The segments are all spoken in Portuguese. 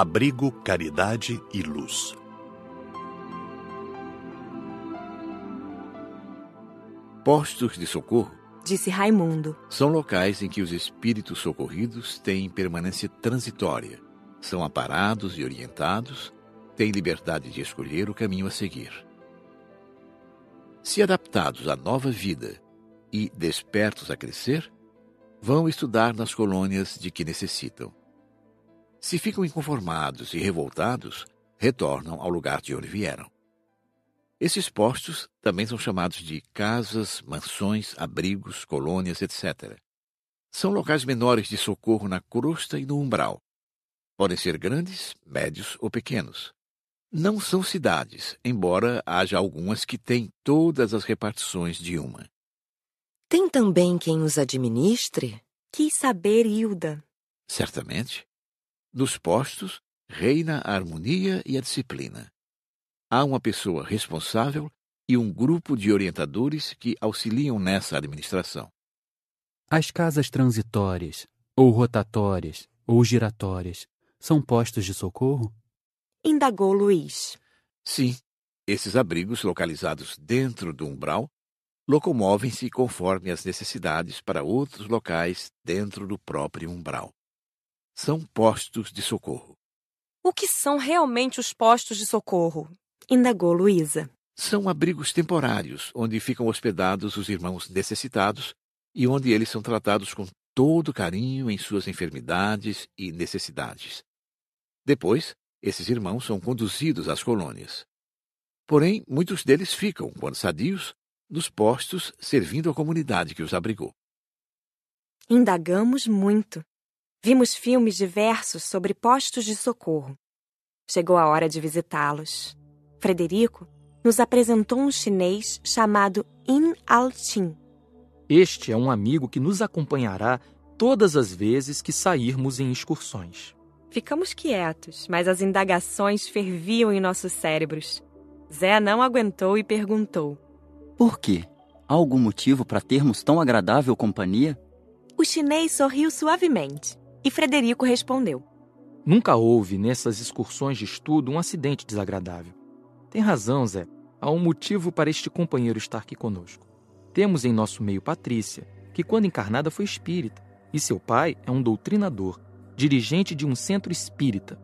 Abrigo, caridade e luz. Postos de socorro Disse Raimundo. são locais em que os espíritos socorridos têm permanência transitória, são aparados e orientados, têm liberdade de escolher o caminho a seguir. Se adaptados à nova vida e despertos a crescer, vão estudar nas colônias de que necessitam. Se ficam inconformados e revoltados, retornam ao lugar de onde vieram. Esses postos também são chamados de casas, mansões, abrigos, colônias, etc. São locais menores de socorro na crosta e no umbral. Podem ser grandes, médios ou pequenos. Não são cidades, embora haja algumas que têm todas as repartições de uma. Tem também quem os administre? Quis saber Hilda. Certamente, nos postos reina a harmonia e a disciplina. Há uma pessoa responsável e um grupo de orientadores que auxiliam nessa administração. As casas transitórias, ou rotatórias, ou giratórias, são postos de socorro? Indagou Luiz. Sim, esses abrigos localizados dentro do umbral locomovem-se conforme as necessidades para outros locais dentro do próprio umbral. São postos de socorro. O que são realmente os postos de socorro? Indagou Luísa. São abrigos temporários onde ficam hospedados os irmãos necessitados e onde eles são tratados com todo carinho em suas enfermidades e necessidades. Depois, esses irmãos são conduzidos às colônias. Porém, muitos deles ficam, quando sadios, nos postos servindo a comunidade que os abrigou. Indagamos muito. Vimos filmes diversos sobre postos de socorro. Chegou a hora de visitá-los. Frederico nos apresentou um chinês chamado In Al-Tin. Este é um amigo que nos acompanhará todas as vezes que sairmos em excursões. Ficamos quietos, mas as indagações ferviam em nossos cérebros. Zé não aguentou e perguntou. Por quê? Há algum motivo para termos tão agradável companhia? O chinês sorriu suavemente e Frederico respondeu. Nunca houve nessas excursões de estudo um acidente desagradável. Tem razão, Zé. Há um motivo para este companheiro estar aqui conosco. Temos em nosso meio Patrícia, que quando encarnada foi espírita, e seu pai é um doutrinador, dirigente de um centro espírita.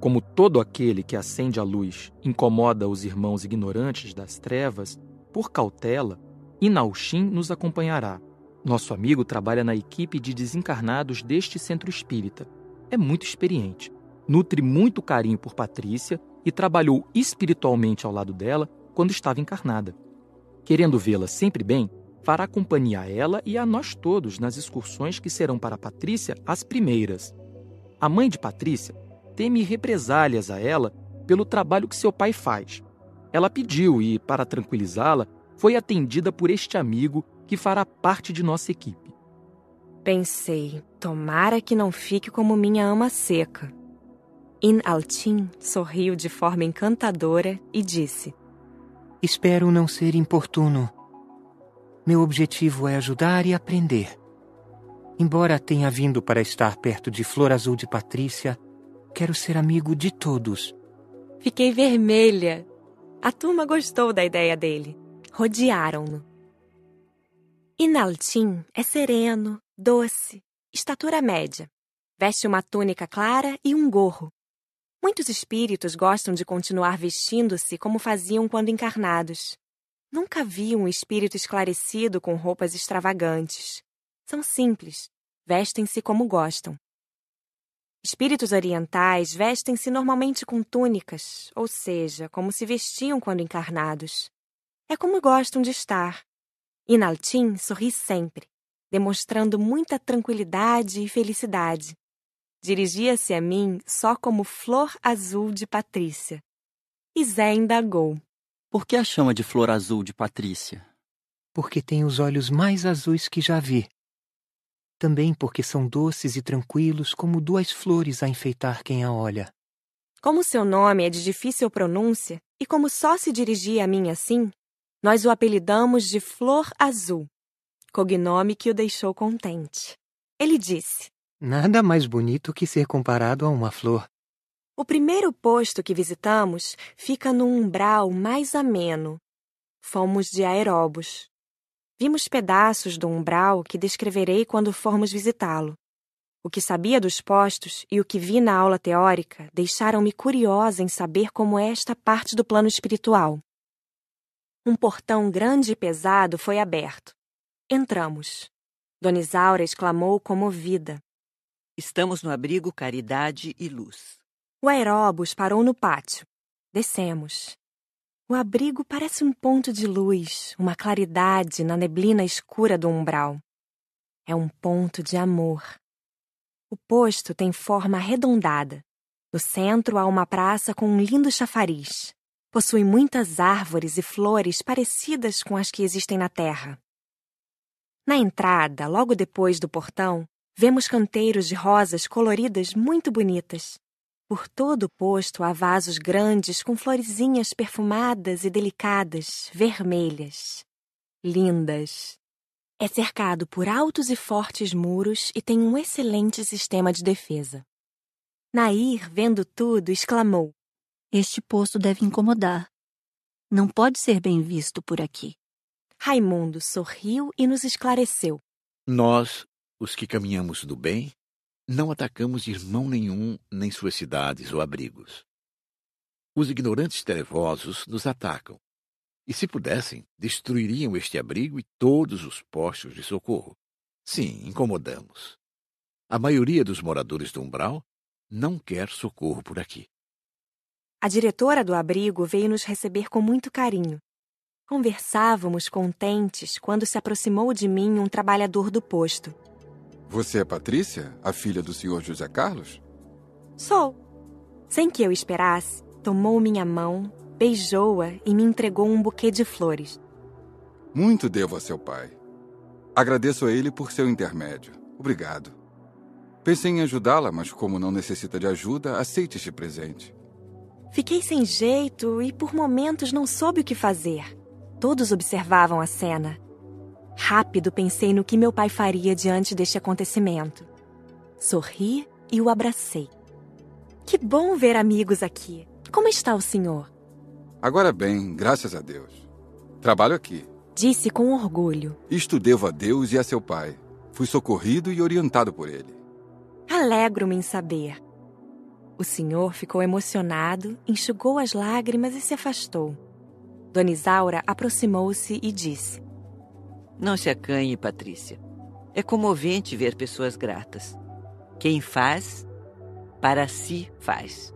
Como todo aquele que acende a luz incomoda os irmãos ignorantes das trevas, por cautela, Inauxim nos acompanhará. Nosso amigo trabalha na equipe de desencarnados deste centro espírita. É muito experiente, nutre muito carinho por Patrícia e trabalhou espiritualmente ao lado dela quando estava encarnada. Querendo vê-la sempre bem, fará companhia a ela e a nós todos nas excursões que serão para Patrícia as primeiras. A mãe de Patrícia teme represálias a ela pelo trabalho que seu pai faz. Ela pediu e, para tranquilizá-la, foi atendida por este amigo que fará parte de nossa equipe. Pensei, tomara que não fique como minha ama seca. In Altin sorriu de forma encantadora e disse: Espero não ser importuno. Meu objetivo é ajudar e aprender. Embora tenha vindo para estar perto de Flor Azul de Patrícia, quero ser amigo de todos. Fiquei vermelha. A turma gostou da ideia dele. Rodearam-no. Inaltim é sereno, doce, estatura média. Veste uma túnica clara e um gorro. Muitos espíritos gostam de continuar vestindo-se como faziam quando encarnados. Nunca vi um espírito esclarecido com roupas extravagantes. São simples, vestem-se como gostam. Espíritos orientais vestem-se normalmente com túnicas, ou seja, como se vestiam quando encarnados. É como gostam de estar. Inaltim sorri sempre, demonstrando muita tranquilidade e felicidade. Dirigia-se a mim só como flor azul de Patrícia. E Zé indagou. Por que a chama de flor azul de Patrícia? Porque tem os olhos mais azuis que já vi. Também porque são doces e tranquilos como duas flores a enfeitar quem a olha. Como seu nome é de difícil pronúncia e como só se dirigia a mim assim, nós o apelidamos de Flor Azul, cognome que o deixou contente. Ele disse: Nada mais bonito que ser comparado a uma flor. O primeiro posto que visitamos fica no umbral mais ameno. Fomos de aeróbus. Vimos pedaços do umbral que descreverei quando formos visitá-lo. O que sabia dos postos e o que vi na aula teórica deixaram-me curiosa em saber como é esta parte do plano espiritual. Um portão grande e pesado foi aberto. Entramos. Dona Isaura exclamou comovida. Estamos no abrigo Caridade e Luz. O aeróbus parou no pátio. Descemos. O abrigo parece um ponto de luz, uma claridade na neblina escura do umbral. É um ponto de amor. O posto tem forma arredondada. No centro há uma praça com um lindo chafariz. Possui muitas árvores e flores parecidas com as que existem na terra. Na entrada, logo depois do portão, vemos canteiros de rosas coloridas muito bonitas. Por todo o posto há vasos grandes com florezinhas perfumadas e delicadas, vermelhas. Lindas. É cercado por altos e fortes muros e tem um excelente sistema de defesa. Nair, vendo tudo, exclamou: Este posto deve incomodar. Não pode ser bem visto por aqui. Raimundo sorriu e nos esclareceu. Nós, os que caminhamos do bem, não atacamos irmão nenhum, nem suas cidades ou abrigos. Os ignorantes trevosos nos atacam, e se pudessem, destruiriam este abrigo e todos os postos de socorro. Sim, incomodamos. A maioria dos moradores do umbral não quer socorro por aqui. A diretora do abrigo veio nos receber com muito carinho. Conversávamos contentes quando se aproximou de mim um trabalhador do posto. Você é Patrícia, a filha do senhor José Carlos? Sou. Sem que eu esperasse, tomou minha mão, beijou-a e me entregou um buquê de flores. Muito devo a seu pai. Agradeço a ele por seu intermédio. Obrigado. Pensei em ajudá-la, mas como não necessita de ajuda, aceite este presente. Fiquei sem jeito e por momentos não soube o que fazer. Todos observavam a cena. Rápido pensei no que meu pai faria diante deste acontecimento. Sorri e o abracei. Que bom ver amigos aqui. Como está o senhor? Agora bem, graças a Deus. Trabalho aqui. Disse com orgulho. Isto devo a Deus e a seu pai. Fui socorrido e orientado por ele. Alegro-me em saber. O senhor ficou emocionado, enxugou as lágrimas e se afastou. Dona Isaura aproximou-se e disse: não se acanhe, Patrícia. É comovente ver pessoas gratas. Quem faz, para si faz.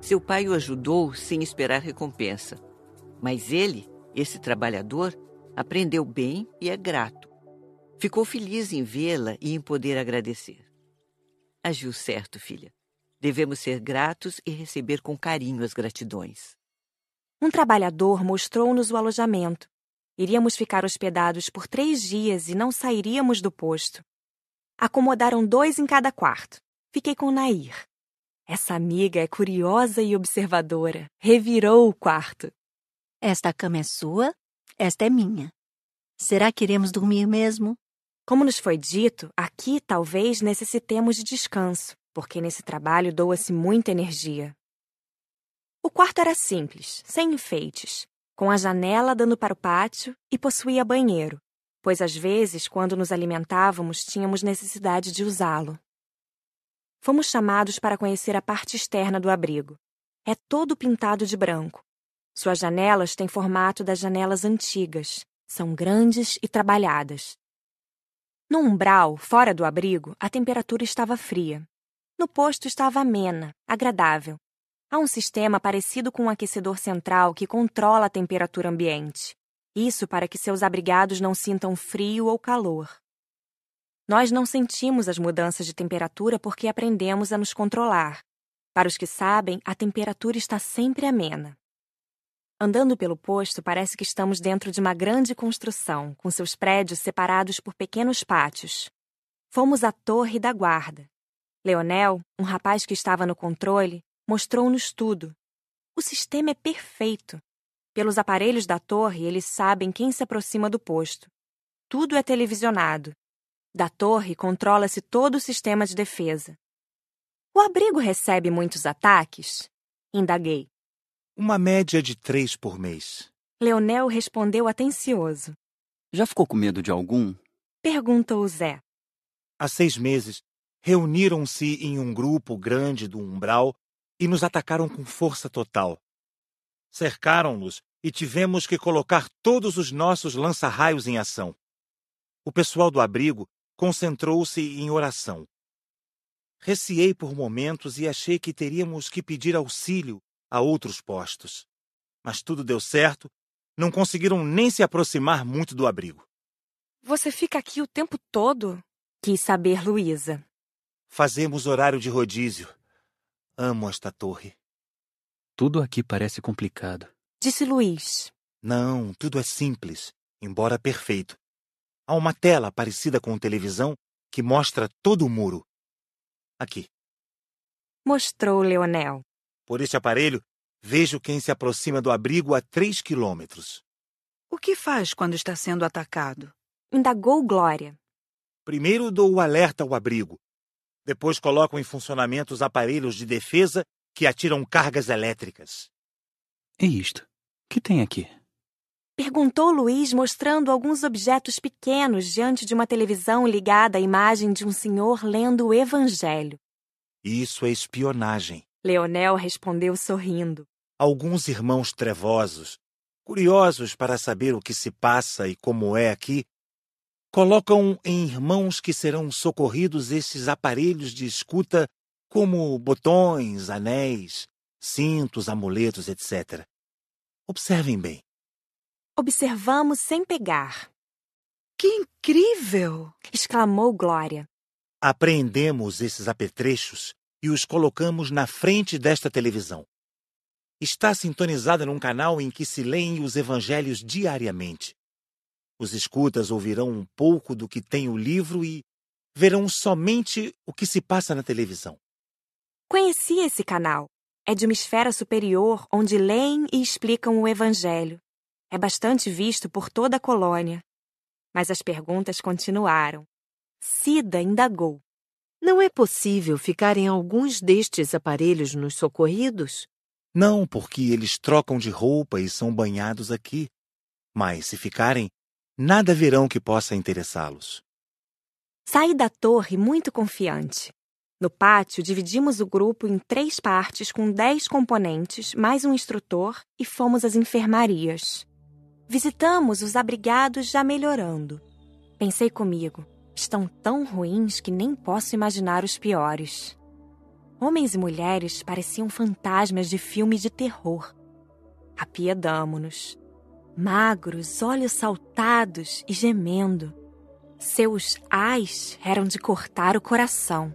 Seu pai o ajudou sem esperar recompensa. Mas ele, esse trabalhador, aprendeu bem e é grato. Ficou feliz em vê-la e em poder agradecer. Agiu certo, filha. Devemos ser gratos e receber com carinho as gratidões. Um trabalhador mostrou-nos o alojamento Iríamos ficar hospedados por três dias e não sairíamos do posto. Acomodaram dois em cada quarto. Fiquei com Nair. Essa amiga é curiosa e observadora. Revirou o quarto. Esta cama é sua, esta é minha. Será que iremos dormir mesmo? Como nos foi dito, aqui talvez necessitemos de descanso, porque nesse trabalho doa-se muita energia. O quarto era simples, sem enfeites com a janela dando para o pátio e possuía banheiro, pois às vezes, quando nos alimentávamos, tínhamos necessidade de usá-lo. Fomos chamados para conhecer a parte externa do abrigo. É todo pintado de branco. Suas janelas têm formato das janelas antigas, são grandes e trabalhadas. No umbral, fora do abrigo, a temperatura estava fria. No posto estava amena, agradável, Há um sistema parecido com um aquecedor central que controla a temperatura ambiente. Isso para que seus abrigados não sintam frio ou calor. Nós não sentimos as mudanças de temperatura porque aprendemos a nos controlar. Para os que sabem, a temperatura está sempre amena. Andando pelo posto, parece que estamos dentro de uma grande construção, com seus prédios separados por pequenos pátios. Fomos à torre da guarda. Leonel, um rapaz que estava no controle, mostrou-nos tudo. O sistema é perfeito. Pelos aparelhos da torre, eles sabem quem se aproxima do posto. Tudo é televisionado. Da torre controla-se todo o sistema de defesa. O abrigo recebe muitos ataques? Indaguei. Uma média de três por mês. Leonel respondeu atencioso. Já ficou com medo de algum? Perguntou Zé. Há seis meses, reuniram-se em um grupo grande do umbral e nos atacaram com força total. Cercaram-nos e tivemos que colocar todos os nossos lança-raios em ação. O pessoal do abrigo concentrou-se em oração. Reciei por momentos e achei que teríamos que pedir auxílio a outros postos. Mas tudo deu certo, não conseguiram nem se aproximar muito do abrigo. Você fica aqui o tempo todo? Quis saber Luísa. Fazemos horário de rodízio. Amo esta torre. Tudo aqui parece complicado. Disse Luiz. Não, tudo é simples, embora perfeito. Há uma tela parecida com televisão que mostra todo o muro. Aqui. Mostrou Leonel. Por este aparelho, vejo quem se aproxima do abrigo a três quilômetros. O que faz quando está sendo atacado? Indagou Glória. Primeiro dou o alerta ao abrigo. Depois coloco em funcionamento os aparelhos de defesa que atiram cargas elétricas. E isto? Que tem aqui? Perguntou Luiz, mostrando alguns objetos pequenos diante de uma televisão ligada à imagem de um senhor lendo o Evangelho. Isso é espionagem. Leonel respondeu sorrindo. Alguns irmãos trevosos, curiosos para saber o que se passa e como é aqui, colocam em irmãos que serão socorridos esses aparelhos de escuta como botões, anéis, cintos, amuletos, etc. Observem bem. Observamos sem pegar. Que incrível! exclamou Glória. Apreendemos esses apetrechos e os colocamos na frente desta televisão. Está sintonizada num canal em que se leem os evangelhos diariamente. Os escutas ouvirão um pouco do que tem o livro e verão somente o que se passa na televisão. Conheci esse canal. É de uma esfera superior onde leem e explicam o Evangelho. É bastante visto por toda a colônia. Mas as perguntas continuaram. Cida indagou. Não é possível ficar em alguns destes aparelhos nos socorridos? Não, porque eles trocam de roupa e são banhados aqui. Mas, se ficarem, nada verão que possa interessá-los. Saí da torre muito confiante. No pátio, dividimos o grupo em três partes com dez componentes, mais um instrutor, e fomos às enfermarias. Visitamos os abrigados já melhorando. Pensei comigo, estão tão ruins que nem posso imaginar os piores. Homens e mulheres pareciam fantasmas de filmes de terror. Apiedamo-nos. Magros, olhos saltados e gemendo. Seus ais eram de cortar o coração.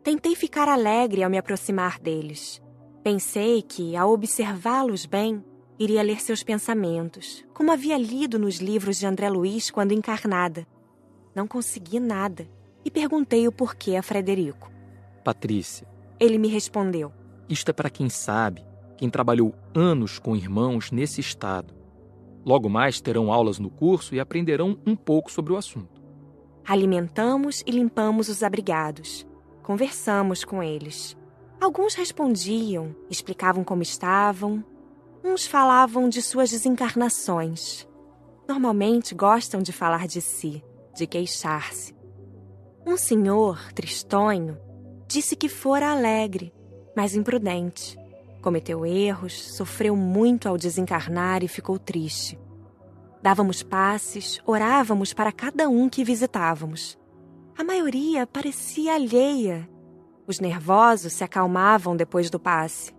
Tentei ficar alegre ao me aproximar deles. Pensei que, ao observá-los bem, iria ler seus pensamentos, como havia lido nos livros de André Luiz quando encarnada. Não consegui nada e perguntei o porquê a Frederico. Patrícia. Ele me respondeu: Isto é para quem sabe, quem trabalhou anos com irmãos nesse estado. Logo mais terão aulas no curso e aprenderão um pouco sobre o assunto. Alimentamos e limpamos os abrigados. Conversamos com eles. Alguns respondiam, explicavam como estavam. Uns falavam de suas desencarnações. Normalmente gostam de falar de si, de queixar-se. Um senhor, tristonho, disse que fora alegre, mas imprudente. Cometeu erros, sofreu muito ao desencarnar e ficou triste. Dávamos passes, orávamos para cada um que visitávamos. A maioria parecia alheia. Os nervosos se acalmavam depois do passe.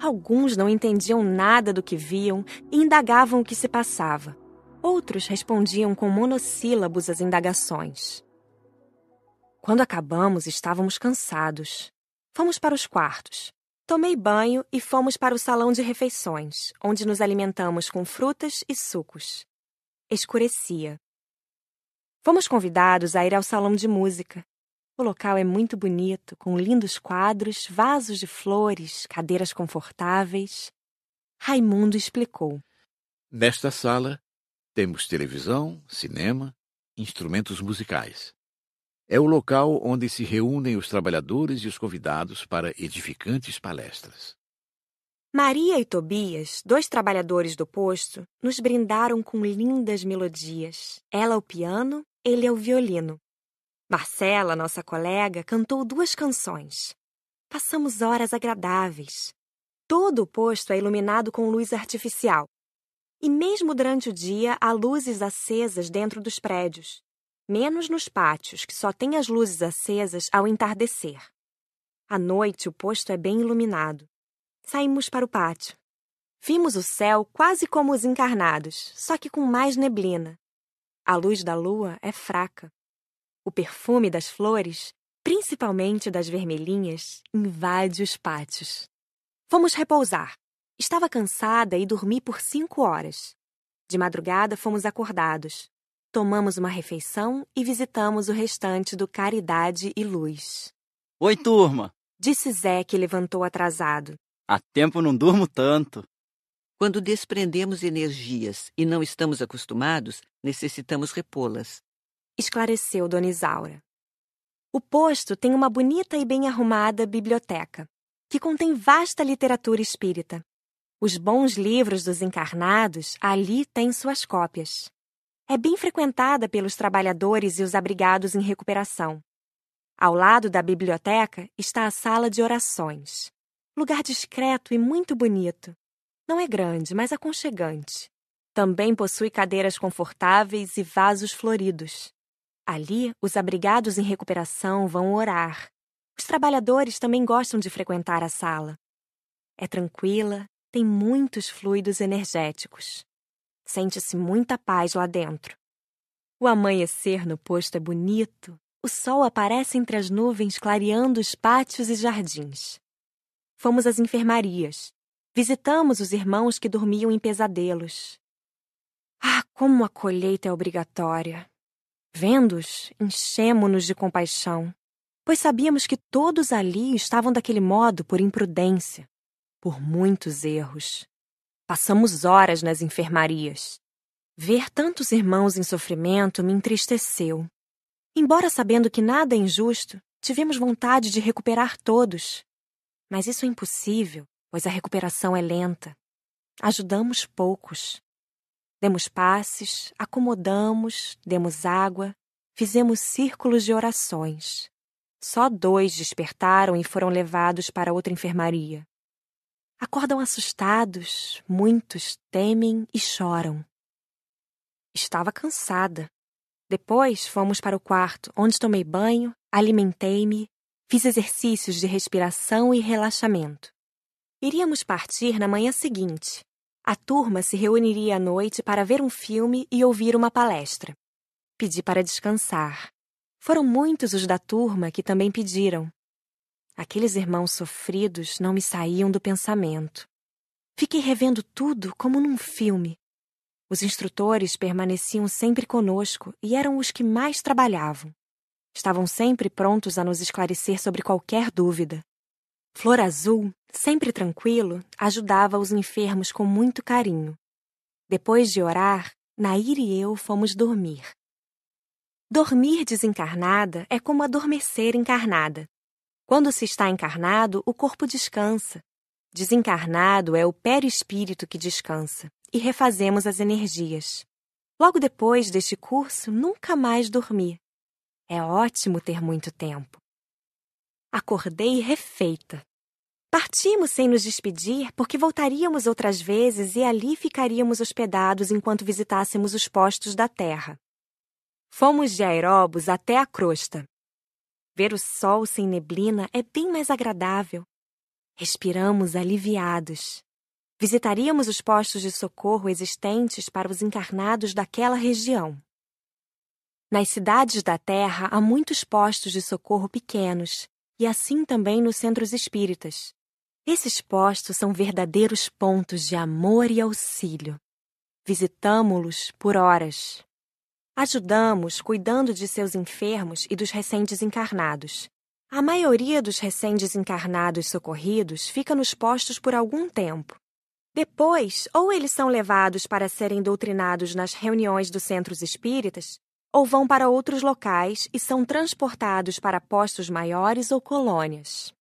Alguns não entendiam nada do que viam e indagavam o que se passava. Outros respondiam com monossílabos às indagações. Quando acabamos, estávamos cansados. Fomos para os quartos. Tomei banho e fomos para o salão de refeições, onde nos alimentamos com frutas e sucos. Escurecia. Fomos convidados a ir ao salão de música. O local é muito bonito, com lindos quadros, vasos de flores, cadeiras confortáveis. Raimundo explicou. Nesta sala temos televisão, cinema, instrumentos musicais. É o local onde se reúnem os trabalhadores e os convidados para edificantes palestras. Maria e Tobias, dois trabalhadores do posto, nos brindaram com lindas melodias. Ela ao piano, ele ao violino. Marcela, nossa colega, cantou duas canções. Passamos horas agradáveis. Todo o posto é iluminado com luz artificial. E mesmo durante o dia há luzes acesas dentro dos prédios, menos nos pátios, que só têm as luzes acesas ao entardecer. À noite, o posto é bem iluminado. Saímos para o pátio. Vimos o céu quase como os encarnados, só que com mais neblina. A luz da lua é fraca. O perfume das flores, principalmente das vermelhinhas, invade os pátios. Fomos repousar. Estava cansada e dormi por cinco horas. De madrugada fomos acordados. Tomamos uma refeição e visitamos o restante do Caridade e Luz. Oi, turma! Disse Zé, que levantou atrasado. Há tempo não durmo tanto. Quando desprendemos energias e não estamos acostumados, necessitamos repô-las. Esclareceu Dona Isaura. O posto tem uma bonita e bem arrumada biblioteca, que contém vasta literatura espírita. Os bons livros dos encarnados ali têm suas cópias. É bem frequentada pelos trabalhadores e os abrigados em recuperação. Ao lado da biblioteca está a sala de orações. Lugar discreto e muito bonito. Não é grande, mas aconchegante. Também possui cadeiras confortáveis e vasos floridos. Ali, os abrigados em recuperação vão orar. Os trabalhadores também gostam de frequentar a sala. É tranquila, tem muitos fluidos energéticos. Sente-se muita paz lá dentro. O amanhecer no posto é bonito. O sol aparece entre as nuvens, clareando os pátios e jardins. Fomos às enfermarias. Visitamos os irmãos que dormiam em pesadelos. Ah, como a colheita é obrigatória! Vendo-os, enchemo-nos de compaixão, pois sabíamos que todos ali estavam daquele modo por imprudência, por muitos erros. Passamos horas nas enfermarias. Ver tantos irmãos em sofrimento me entristeceu. Embora sabendo que nada é injusto, tivemos vontade de recuperar todos. Mas isso é impossível, pois a recuperação é lenta. Ajudamos poucos. Demos passes, acomodamos, demos água, fizemos círculos de orações. Só dois despertaram e foram levados para outra enfermaria. Acordam assustados, muitos temem e choram. Estava cansada. Depois fomos para o quarto, onde tomei banho, alimentei-me Fiz exercícios de respiração e relaxamento. Iríamos partir na manhã seguinte. A turma se reuniria à noite para ver um filme e ouvir uma palestra. Pedi para descansar. Foram muitos os da turma que também pediram. Aqueles irmãos sofridos não me saíam do pensamento. Fiquei revendo tudo como num filme. Os instrutores permaneciam sempre conosco e eram os que mais trabalhavam. Estavam sempre prontos a nos esclarecer sobre qualquer dúvida. Flor Azul, sempre tranquilo, ajudava os enfermos com muito carinho. Depois de orar, Nair e eu fomos dormir. Dormir desencarnada é como adormecer encarnada. Quando se está encarnado, o corpo descansa. Desencarnado é o perispírito que descansa, e refazemos as energias. Logo depois deste curso, nunca mais dormi. É ótimo ter muito tempo. Acordei refeita. Partimos sem nos despedir porque voltaríamos outras vezes e ali ficaríamos hospedados enquanto visitássemos os postos da terra. Fomos de aeróbus até a crosta. Ver o sol sem neblina é bem mais agradável. Respiramos aliviados. Visitaríamos os postos de socorro existentes para os encarnados daquela região. Nas cidades da Terra há muitos postos de socorro pequenos, e assim também nos centros espíritas. Esses postos são verdadeiros pontos de amor e auxílio. Visitamo-los por horas. Ajudamos cuidando de seus enfermos e dos recentes encarnados. A maioria dos recentes encarnados socorridos fica nos postos por algum tempo. Depois, ou eles são levados para serem doutrinados nas reuniões dos centros espíritas, ou vão para outros locais e são transportados para postos maiores ou colônias.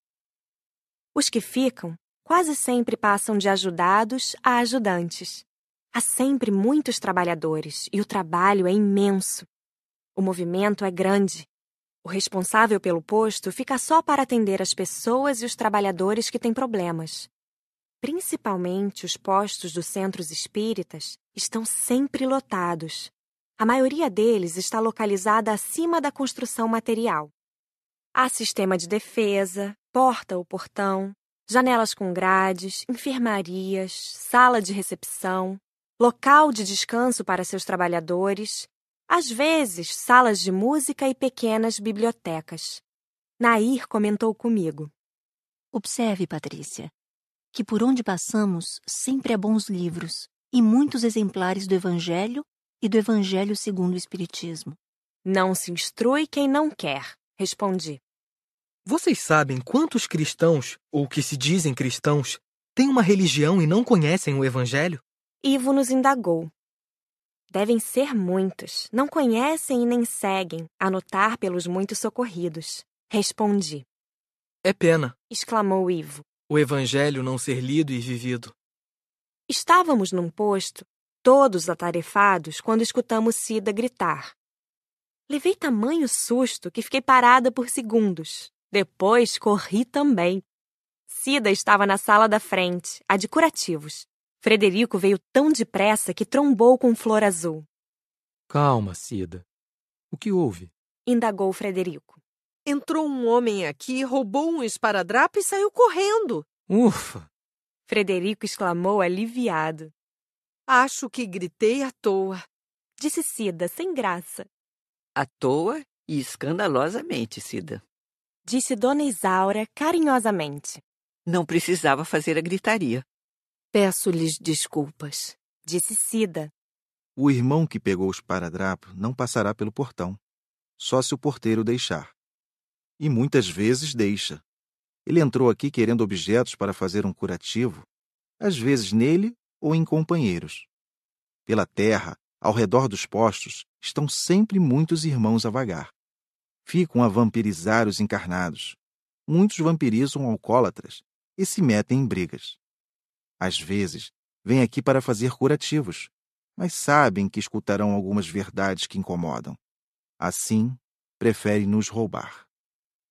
Os que ficam quase sempre passam de ajudados a ajudantes. Há sempre muitos trabalhadores e o trabalho é imenso. O movimento é grande. O responsável pelo posto fica só para atender as pessoas e os trabalhadores que têm problemas. Principalmente os postos dos centros espíritas estão sempre lotados. A maioria deles está localizada acima da construção material. Há sistema de defesa, porta ou portão, janelas com grades, enfermarias, sala de recepção, local de descanso para seus trabalhadores, às vezes salas de música e pequenas bibliotecas. Nair comentou comigo. Observe, Patrícia, que por onde passamos sempre há bons livros e muitos exemplares do Evangelho e do Evangelho segundo o Espiritismo. Não se instrui quem não quer, respondi. Vocês sabem quantos cristãos, ou que se dizem cristãos, têm uma religião e não conhecem o Evangelho? Ivo nos indagou. Devem ser muitos. Não conhecem e nem seguem, a notar pelos muitos socorridos. Respondi. É pena, exclamou Ivo. O Evangelho não ser lido e vivido. Estávamos num posto, todos atarefados, quando escutamos Cida gritar. Levei tamanho susto que fiquei parada por segundos. Depois corri também. Cida estava na sala da frente, a de curativos. Frederico veio tão depressa que trombou com Flor Azul. Calma, Cida. O que houve? Indagou Frederico. Entrou um homem aqui, roubou um esparadrapo e saiu correndo. Ufa! Frederico exclamou aliviado. Acho que gritei à toa. Disse Cida, sem graça. À toa e escandalosamente, Cida. Disse Dona Isaura carinhosamente. Não precisava fazer a gritaria. Peço-lhes desculpas, disse Cida. O irmão que pegou o esparadrapo não passará pelo portão, só se o porteiro deixar. E muitas vezes deixa. Ele entrou aqui querendo objetos para fazer um curativo, às vezes nele ou em companheiros. Pela terra, ao redor dos postos, estão sempre muitos irmãos a vagar ficam a vampirizar os encarnados. Muitos vampirizam alcoólatras e se metem em brigas. Às vezes, vêm aqui para fazer curativos, mas sabem que escutarão algumas verdades que incomodam. Assim, preferem nos roubar.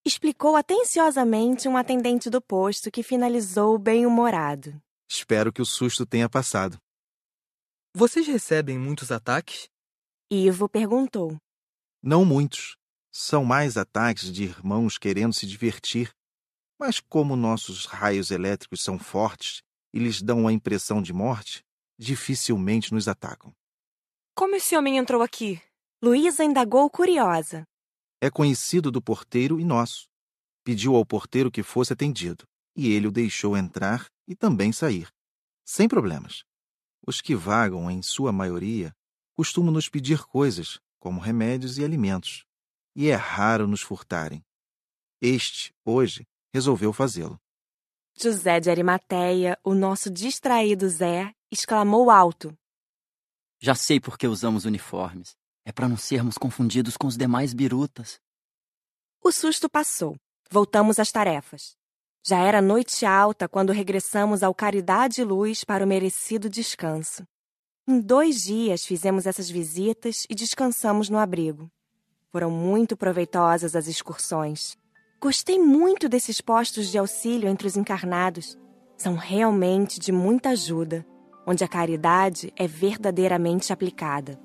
Explicou atenciosamente um atendente do posto que finalizou bem-humorado. Espero que o susto tenha passado. Vocês recebem muitos ataques? Ivo perguntou. Não muitos. São mais ataques de irmãos querendo se divertir. Mas como nossos raios elétricos são fortes e lhes dão a impressão de morte, dificilmente nos atacam. Como esse homem entrou aqui? Luísa indagou curiosa. É conhecido do porteiro e nosso. Pediu ao porteiro que fosse atendido, e ele o deixou entrar e também sair, sem problemas. Os que vagam, em sua maioria, costumam nos pedir coisas, como remédios e alimentos, e é raro nos furtarem. Este, hoje, resolveu fazê-lo. José de Arimateia, o nosso distraído Zé, exclamou alto. Já sei por que usamos uniformes. É para não sermos confundidos com os demais birutas. O susto passou. Voltamos às tarefas. Já era noite alta quando regressamos ao Caridade e Luz para o merecido descanso. Em dois dias fizemos essas visitas e descansamos no abrigo. Foram muito proveitosas as excursões. Gostei muito desses postos de auxílio entre os encarnados. São realmente de muita ajuda, onde a caridade é verdadeiramente aplicada.